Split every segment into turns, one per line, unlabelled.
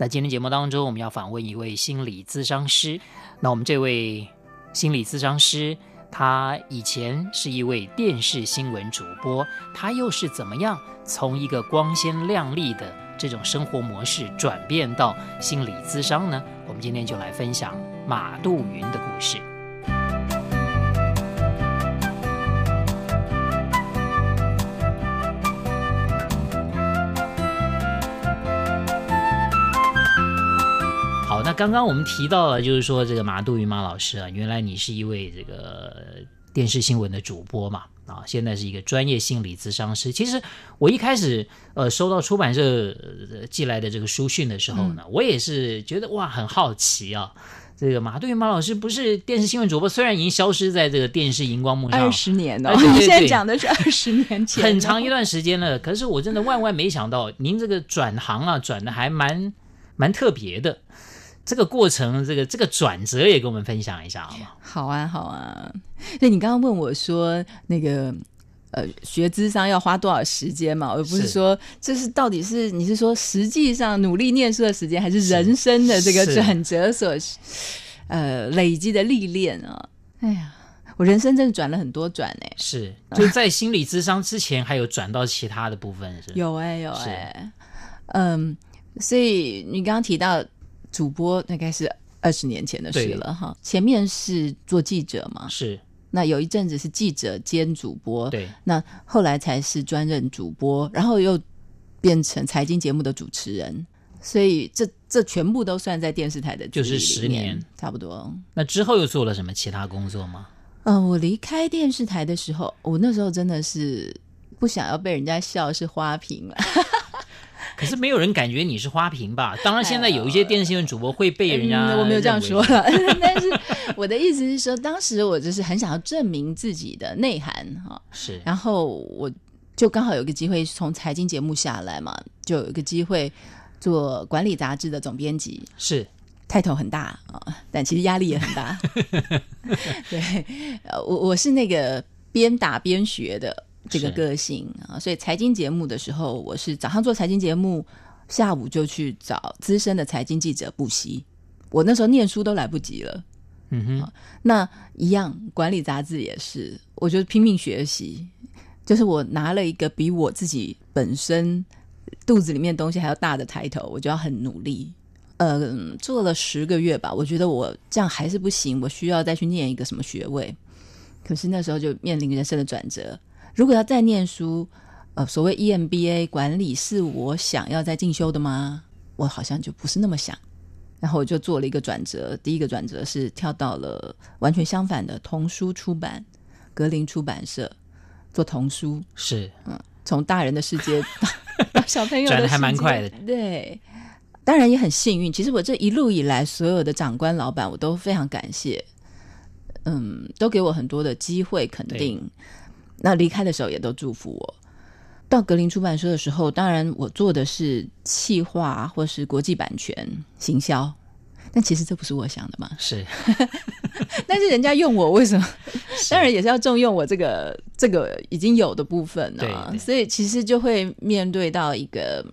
在今天节目当中，我们要访问一位心理咨商师。那我们这位心理咨商师，他以前是一位电视新闻主播，他又是怎么样从一个光鲜亮丽的这种生活模式转变到心理咨商呢？我们今天就来分享马杜云的故事。刚刚我们提到了，就是说这个马杜云马老师啊，原来你是一位这个电视新闻的主播嘛，啊，现在是一个专业心理咨商师。其实我一开始呃收到出版社寄来的这个书讯的时候呢，嗯、我也是觉得哇很好奇啊，这个马杜云马老师不是电视新闻主播，虽然已经消失在这个电视荧光幕上二
十年了，你现在讲的是二十年前，
很长一段时间了。可是我真的万万没想到，您这个转行啊转的还蛮蛮特别的。这个过程，这个这个转折也跟我们分享一下，好吗？
好啊，好啊。那你刚刚问我说，那个呃，学智商要花多少时间嘛？而不是说这是到底是你是说实际上努力念书的时间，还是人生的这个转折所呃累积的历练啊？哎呀，我人生真的转了很多转哎。
是，就在心理智商之前，还有转到其他的部分是？
有哎，有哎。嗯，所以你刚刚提到。主播大概是二十年前的事了哈，前面是做记者嘛，
是，
那有一阵子是记者兼主播，
对，
那后来才是专任主播，然后又变成财经节目的主持人，所以这这全部都算在电视台的，
就是十年
差不多。
那之后又做了什么其他工作吗？
嗯、呃，我离开电视台的时候，我那时候真的是不想要被人家笑是花瓶了。
可是没有人感觉你是花瓶吧？当然，现在有一些电视新闻主播会被人家…
我没有这样说了，但是我的意思是说，当时我就是很想要证明自己的内涵哈。
是，
然后我就刚好有个机会从财经节目下来嘛，就有一个机会做管理杂志的总编辑，
是
，title 很大啊，但其实压力也很大。对，我我是那个边打边学的。这个个性啊，所以财经节目的时候，我是早上做财经节目，下午就去找资深的财经记者补习。我那时候念书都来不及了，
嗯哼。
那一样管理杂志也是，我就拼命学习。就是我拿了一个比我自己本身肚子里面东西还要大的抬头，我就要很努力。嗯，做了十个月吧，我觉得我这样还是不行，我需要再去念一个什么学位。可是那时候就面临人生的转折。如果要再念书，呃，所谓 EMBA 管理是我想要再进修的吗？我好像就不是那么想。然后我就做了一个转折，第一个转折是跳到了完全相反的童书出版，格林出版社做童书。
是，
嗯，从大人的世界 到，小朋友的
转的还蛮快的。
对，当然也很幸运。其实我这一路以来，所有的长官老板，我都非常感谢。嗯，都给我很多的机会，肯定。那离开的时候也都祝福我。到格林出版社的时候，当然我做的是企划或是国际版权行销，但其实这不是我想的嘛。
是，
但是人家用我，为什么？当然也是要重用我这个这个已经有的部分啊。对对。所以其实就会面对到一个，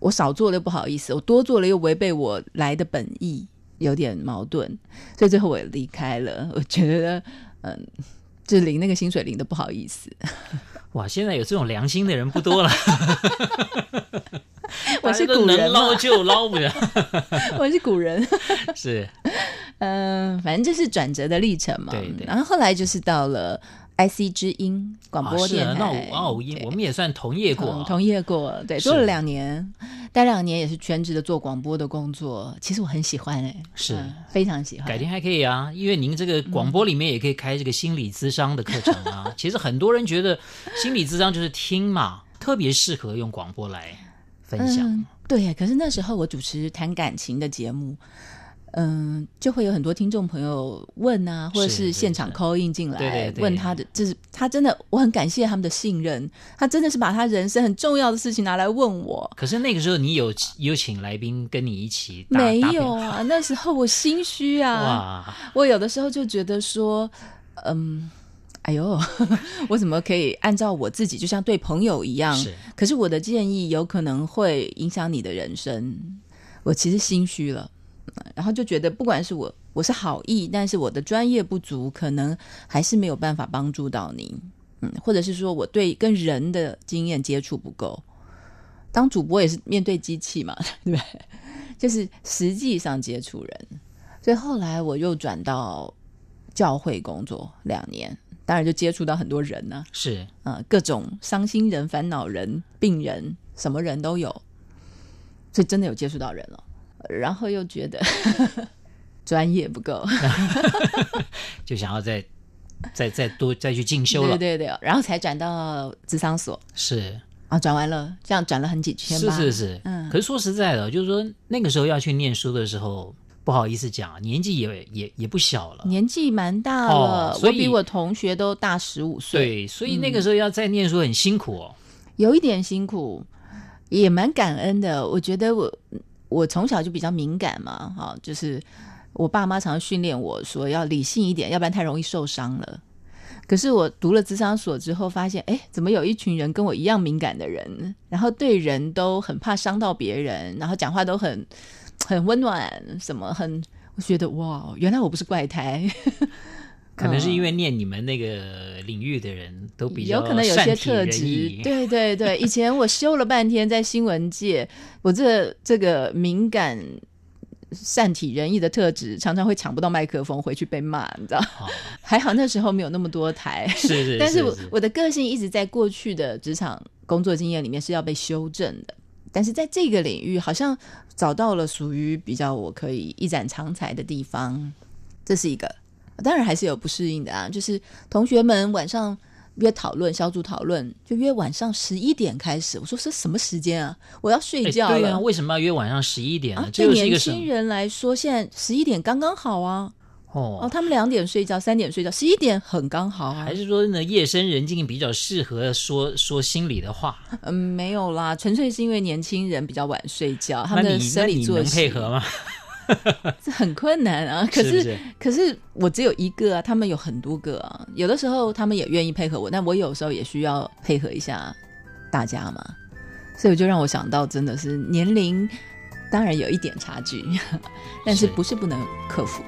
我少做了又不好意思，我多做了又违背我来的本意，有点矛盾。所以最后我也离开了。我觉得，嗯。就领那个薪水领的不好意思，
哇！现在有这种良心的人不多了。
我是古人，
能捞就捞不了。
我是古人，
是，
嗯、呃，反正这是转折的历程嘛。
对对。
然后后来就是到了。IC 之音广播电台，
那我我我们也算同业过，
同，同业过，对，做了两年，待两年也是全职的做广播的工作。其实我很喜欢哎，
是、
嗯、非常喜欢。
改天还可以啊，因为您这个广播里面也可以开这个心理咨商的课程啊。嗯、其实很多人觉得心理咨商就是听嘛，特别适合用广播来分享。
嗯、对，可是那时候我主持谈感情的节目。嗯，就会有很多听众朋友问啊，或者是现场 call in 进来问他的，就是他真的，我很感谢他们的信任，他真的是把他人生很重要的事情拿来问我。
可是那个时候你有有请来宾跟你一起？
没有啊，那时候我心虚啊，哇我有的时候就觉得说，嗯，哎呦，我怎么可以按照我自己，就像对朋友一样？是，可是我的建议有可能会影响你的人生，我其实心虚了。然后就觉得，不管是我，我是好意，但是我的专业不足，可能还是没有办法帮助到你。嗯，或者是说我对跟人的经验接触不够。当主播也是面对机器嘛，对不对？就是实际上接触人。所以后来我又转到教会工作两年，当然就接触到很多人呢、啊。
是，
嗯，各种伤心人、烦恼人、病人，什么人都有。所以真的有接触到人了。然后又觉得 专业不够，
就想要再再再多再去进修了。
对对对，然后才转到智商所。
是
啊，转完了，这样转了很几圈吧。
是是是，嗯。可是说实在的，就是说那个时候要去念书的时候，不好意思讲，年纪也也也不小了，
年纪蛮大了，哦、所以我比我同学都大十五岁。
对，所以那个时候要再念书很辛苦哦，
嗯、有一点辛苦，也蛮感恩的。我觉得我。我从小就比较敏感嘛，哈，就是我爸妈常常训练我说要理性一点，要不然太容易受伤了。可是我读了咨商所之后，发现，哎，怎么有一群人跟我一样敏感的人，然后对人都很怕伤到别人，然后讲话都很 很温暖，什么很，我觉得哇，原来我不是怪胎。
可能是因为念你们那个领域的人都比较
有可能有些特质，对对对。以前我修了半天在新闻界，我这这个敏感、善体人意的特质，常常会抢不到麦克风回去被骂，你知道？好 还好那时候没有那么多台，
是是，是是。
但是我我的个性一直在过去的职场工作经验里面是要被修正的，但是在这个领域好像找到了属于比较我可以一展长才的地方，这是一个。当然还是有不适应的啊，就是同学们晚上约讨论，小组讨论，就约晚上十一点开始。我说是什么时间啊？我要睡觉了。
对啊，为什么要约晚上十一点呢？
对年轻人来说，现在十一点刚刚好啊。哦，哦，他们两点睡觉，三点睡觉，十一点很刚好啊。
还是说呢，夜深人静比较适合说说心里的话？
嗯，没有啦，纯粹是因为年轻人比较晚睡觉，他们的生理作息。
能配合吗？
这很困难啊！可是，是是可是我只有一个啊，他们有很多个啊。有的时候他们也愿意配合我，但我有时候也需要配合一下大家嘛。所以就让我想到，真的是年龄当然有一点差距，但是不是不能克服。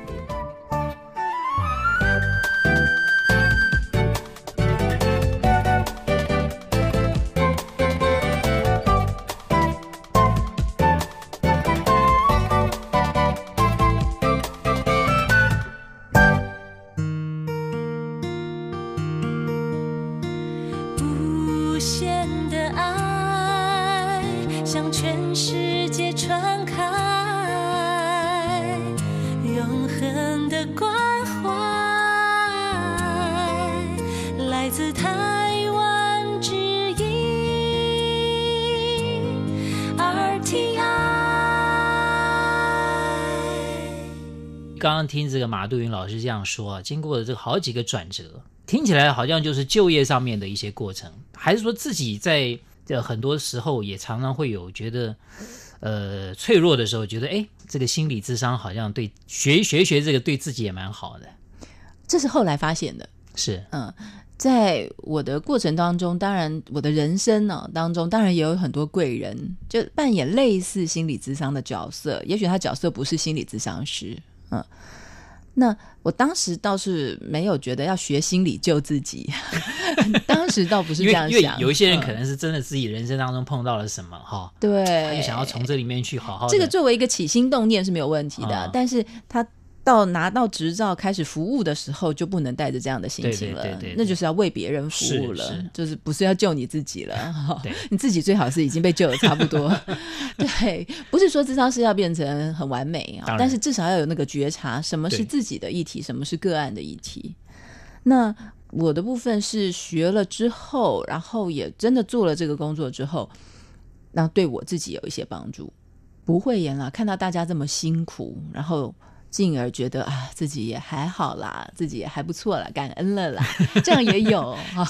向全世界传开，
永恒的关怀来自台湾之音 RTI。
刚刚听这个马杜云老师这样说啊，经过了这好几个转折，听起来好像就是就业上面的一些过程，还是说自己在。这很多时候也常常会有觉得，呃，脆弱的时候，觉得哎，这个心理智商好像对学学学这个对自己也蛮好的。
这是后来发现的，
是
嗯，在我的过程当中，当然我的人生呢、啊、当中，当然也有很多贵人，就扮演类似心理智商的角色，也许他角色不是心理智商师。嗯，那我当时倒是没有觉得要学心理救自己，当时倒不是这样想。
因为有一些人可能是真的自己人生当中碰到了什么哈，嗯、对，他就想要从这里面去好好。
这个作为一个起心动念是没有问题的，嗯、但是他。到拿到执照开始服务的时候，就不能带着这样的心情了。对对对对，那就是要为别人服务了，是是就是不是要救你自己了。对你自己最好是已经被救的差不多。对，不是说智商是要变成很完美啊，然但是至少要有那个觉察，什么是自己的议题，什么是个案的议题。那我的部分是学了之后，然后也真的做了这个工作之后，那对我自己有一些帮助。不会演了，看到大家这么辛苦，然后。进而觉得啊，自己也还好啦，自己也还不错啦，感恩了啦，这样也有 哈。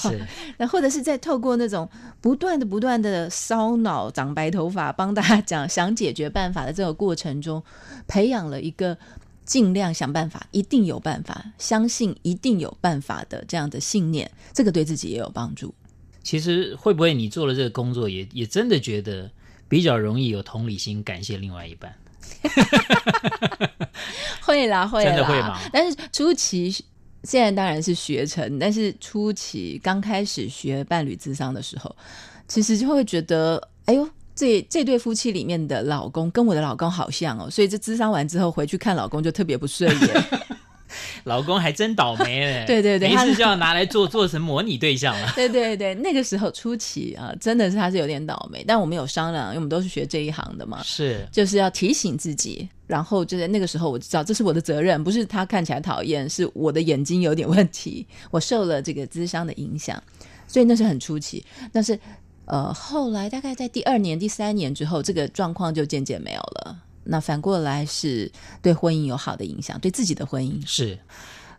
那或者是在透过那种不断的、不断的烧脑、长白头发，帮大家讲想解决办法的这个过程中，培养了一个尽量想办法，一定有办法，相信一定有办法的这样的信念，这个对自己也有帮助。
其实会不会你做了这个工作也，也也真的觉得比较容易有同理心，感谢另外一半？
会啦，会啦，
真的会吗？
但是初期现在当然是学成，但是初期刚开始学伴侣智商的时候，其实就会觉得，哎呦，这这对夫妻里面的老公跟我的老公好像哦，所以这智商完之后回去看老公就特别不顺眼。
老公还真倒霉嘞！
对对对，
没事就要拿来做做成模拟对象了。
对对对，那个时候初期啊，真的是他是有点倒霉，但我们有商量，因为我们都是学这一行的嘛，
是
就是要提醒自己。然后就在那个时候，我知道这是我的责任，不是他看起来讨厌，是我的眼睛有点问题，我受了这个智商的影响，所以那是很初期。但是呃，后来大概在第二年、第三年之后，这个状况就渐渐没有了。那反过来是对婚姻有好的影响，对自己的婚姻
是。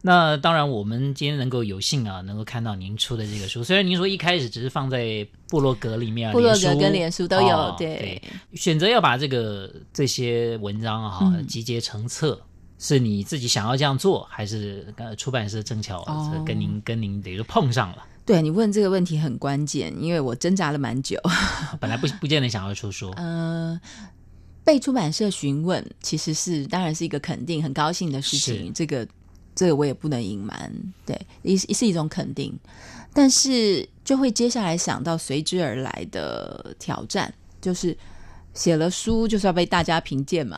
那当然，我们今天能够有幸啊，能够看到您出的这个书。虽然您说一开始只是放在部落格里面，
部落格跟脸书都有，
哦、对，对，选择要把这个这些文章啊、嗯、集结成册，是你自己想要这样做，还是出版社正巧跟您、哦、跟您等于碰上了？
对，你问这个问题很关键，因为我挣扎了蛮久，
本来不不见得想要出书，
嗯、呃。被出版社询问，其实是当然是一个肯定，很高兴的事情。这个，这个我也不能隐瞒，对，也是一种肯定。但是就会接下来想到随之而来的挑战，就是写了书就是要被大家评鉴嘛，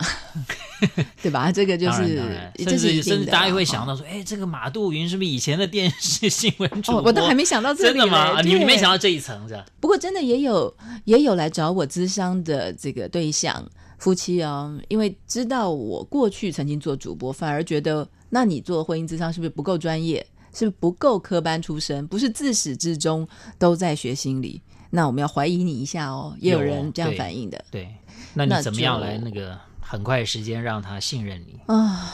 对吧？这个就是，
甚至甚至大家会想到说，哎，这个马杜云是不是以前的电视新闻主播？
哦，我都还没想到这里，
真的吗？你没想到这一层是吧？
不过真的也有也有来找我咨商的这个对象。夫妻哦，因为知道我过去曾经做主播，反而觉得，那你做婚姻咨商是不是不够专业？是不是不够科班出身？不是自始至终都在学心理？那我们要怀疑你一下哦。也有人这样反映的。
对，对，那你怎么样来那个很快时间让他信任你
啊？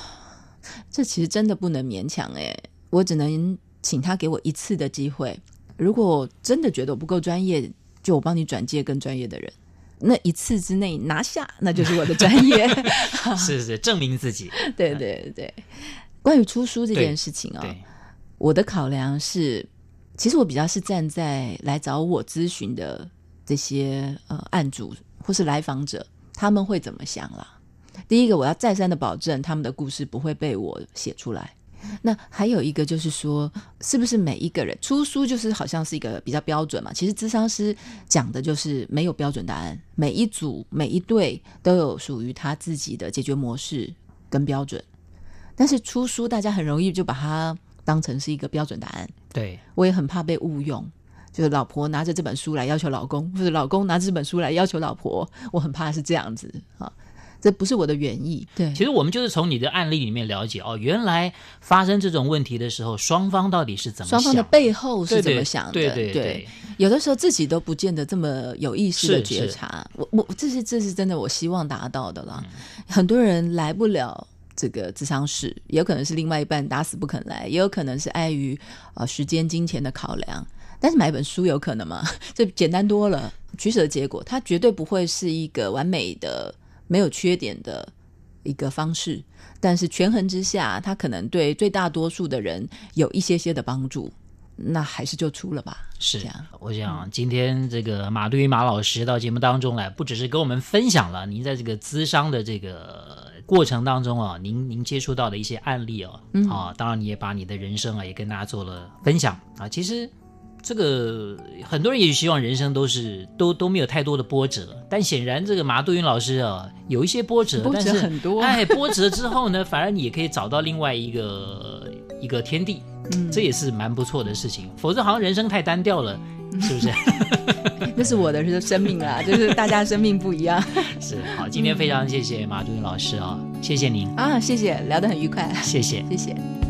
这其实真的不能勉强哎，我只能请他给我一次的机会。如果真的觉得我不够专业，就我帮你转介更专业的人。那一次之内拿下，那就是我的专业。
是是，证明自己。
对对对。关于出书这件事情啊、哦，我的考量是，其实我比较是站在来找我咨询的这些呃案主或是来访者，他们会怎么想啦？第一个，我要再三的保证，他们的故事不会被我写出来。那还有一个就是说，是不是每一个人出书就是好像是一个比较标准嘛？其实咨商师讲的就是没有标准答案，每一组每一对都有属于他自己的解决模式跟标准。但是出书大家很容易就把它当成是一个标准答案。
对，
我也很怕被误用，就是老婆拿着这本书来要求老公，或者老公拿着这本书来要求老婆，我很怕是这样子啊。这不是我的原意。对，
其实我们就是从你的案例里面了解哦，原来发生这种问题的时候，双方到底是怎么想，
双方的背后是怎么想的？
对对对，对，
对，有的时候自己都不见得这么有意识的觉察。我我这是这是真的，我希望达到的啦。嗯、很多人来不了这个智商室，也有可能是另外一半打死不肯来，也有可能是碍于呃时间、金钱的考量。但是买本书有可能吗？这简单多了，取舍结果，它绝对不会是一个完美的。没有缺点的一个方式，但是权衡之下，它可能对最大多数的人有一些些的帮助，那还是就出了吧。
是这样，我想今天这个马对云马老师到节目当中来，不只是跟我们分享了您在这个咨商的这个过程当中啊，您您接触到的一些案例哦，嗯、啊，当然你也把你的人生啊也跟大家做了分享啊，其实。这个很多人也希望人生都是都都没有太多的波折，但显然这个马杜云老师啊，有一些波折，
波折很多。
哎，波折之后呢，反而你也可以找到另外一个一个天地，嗯，这也是蛮不错的事情。否则好像人生太单调了，是不是？
那是我的生命啊，就是大家生命不一样。
是好，今天非常谢谢马杜云老师啊，谢谢您
啊，谢谢，聊得很愉快，
谢谢，
谢谢。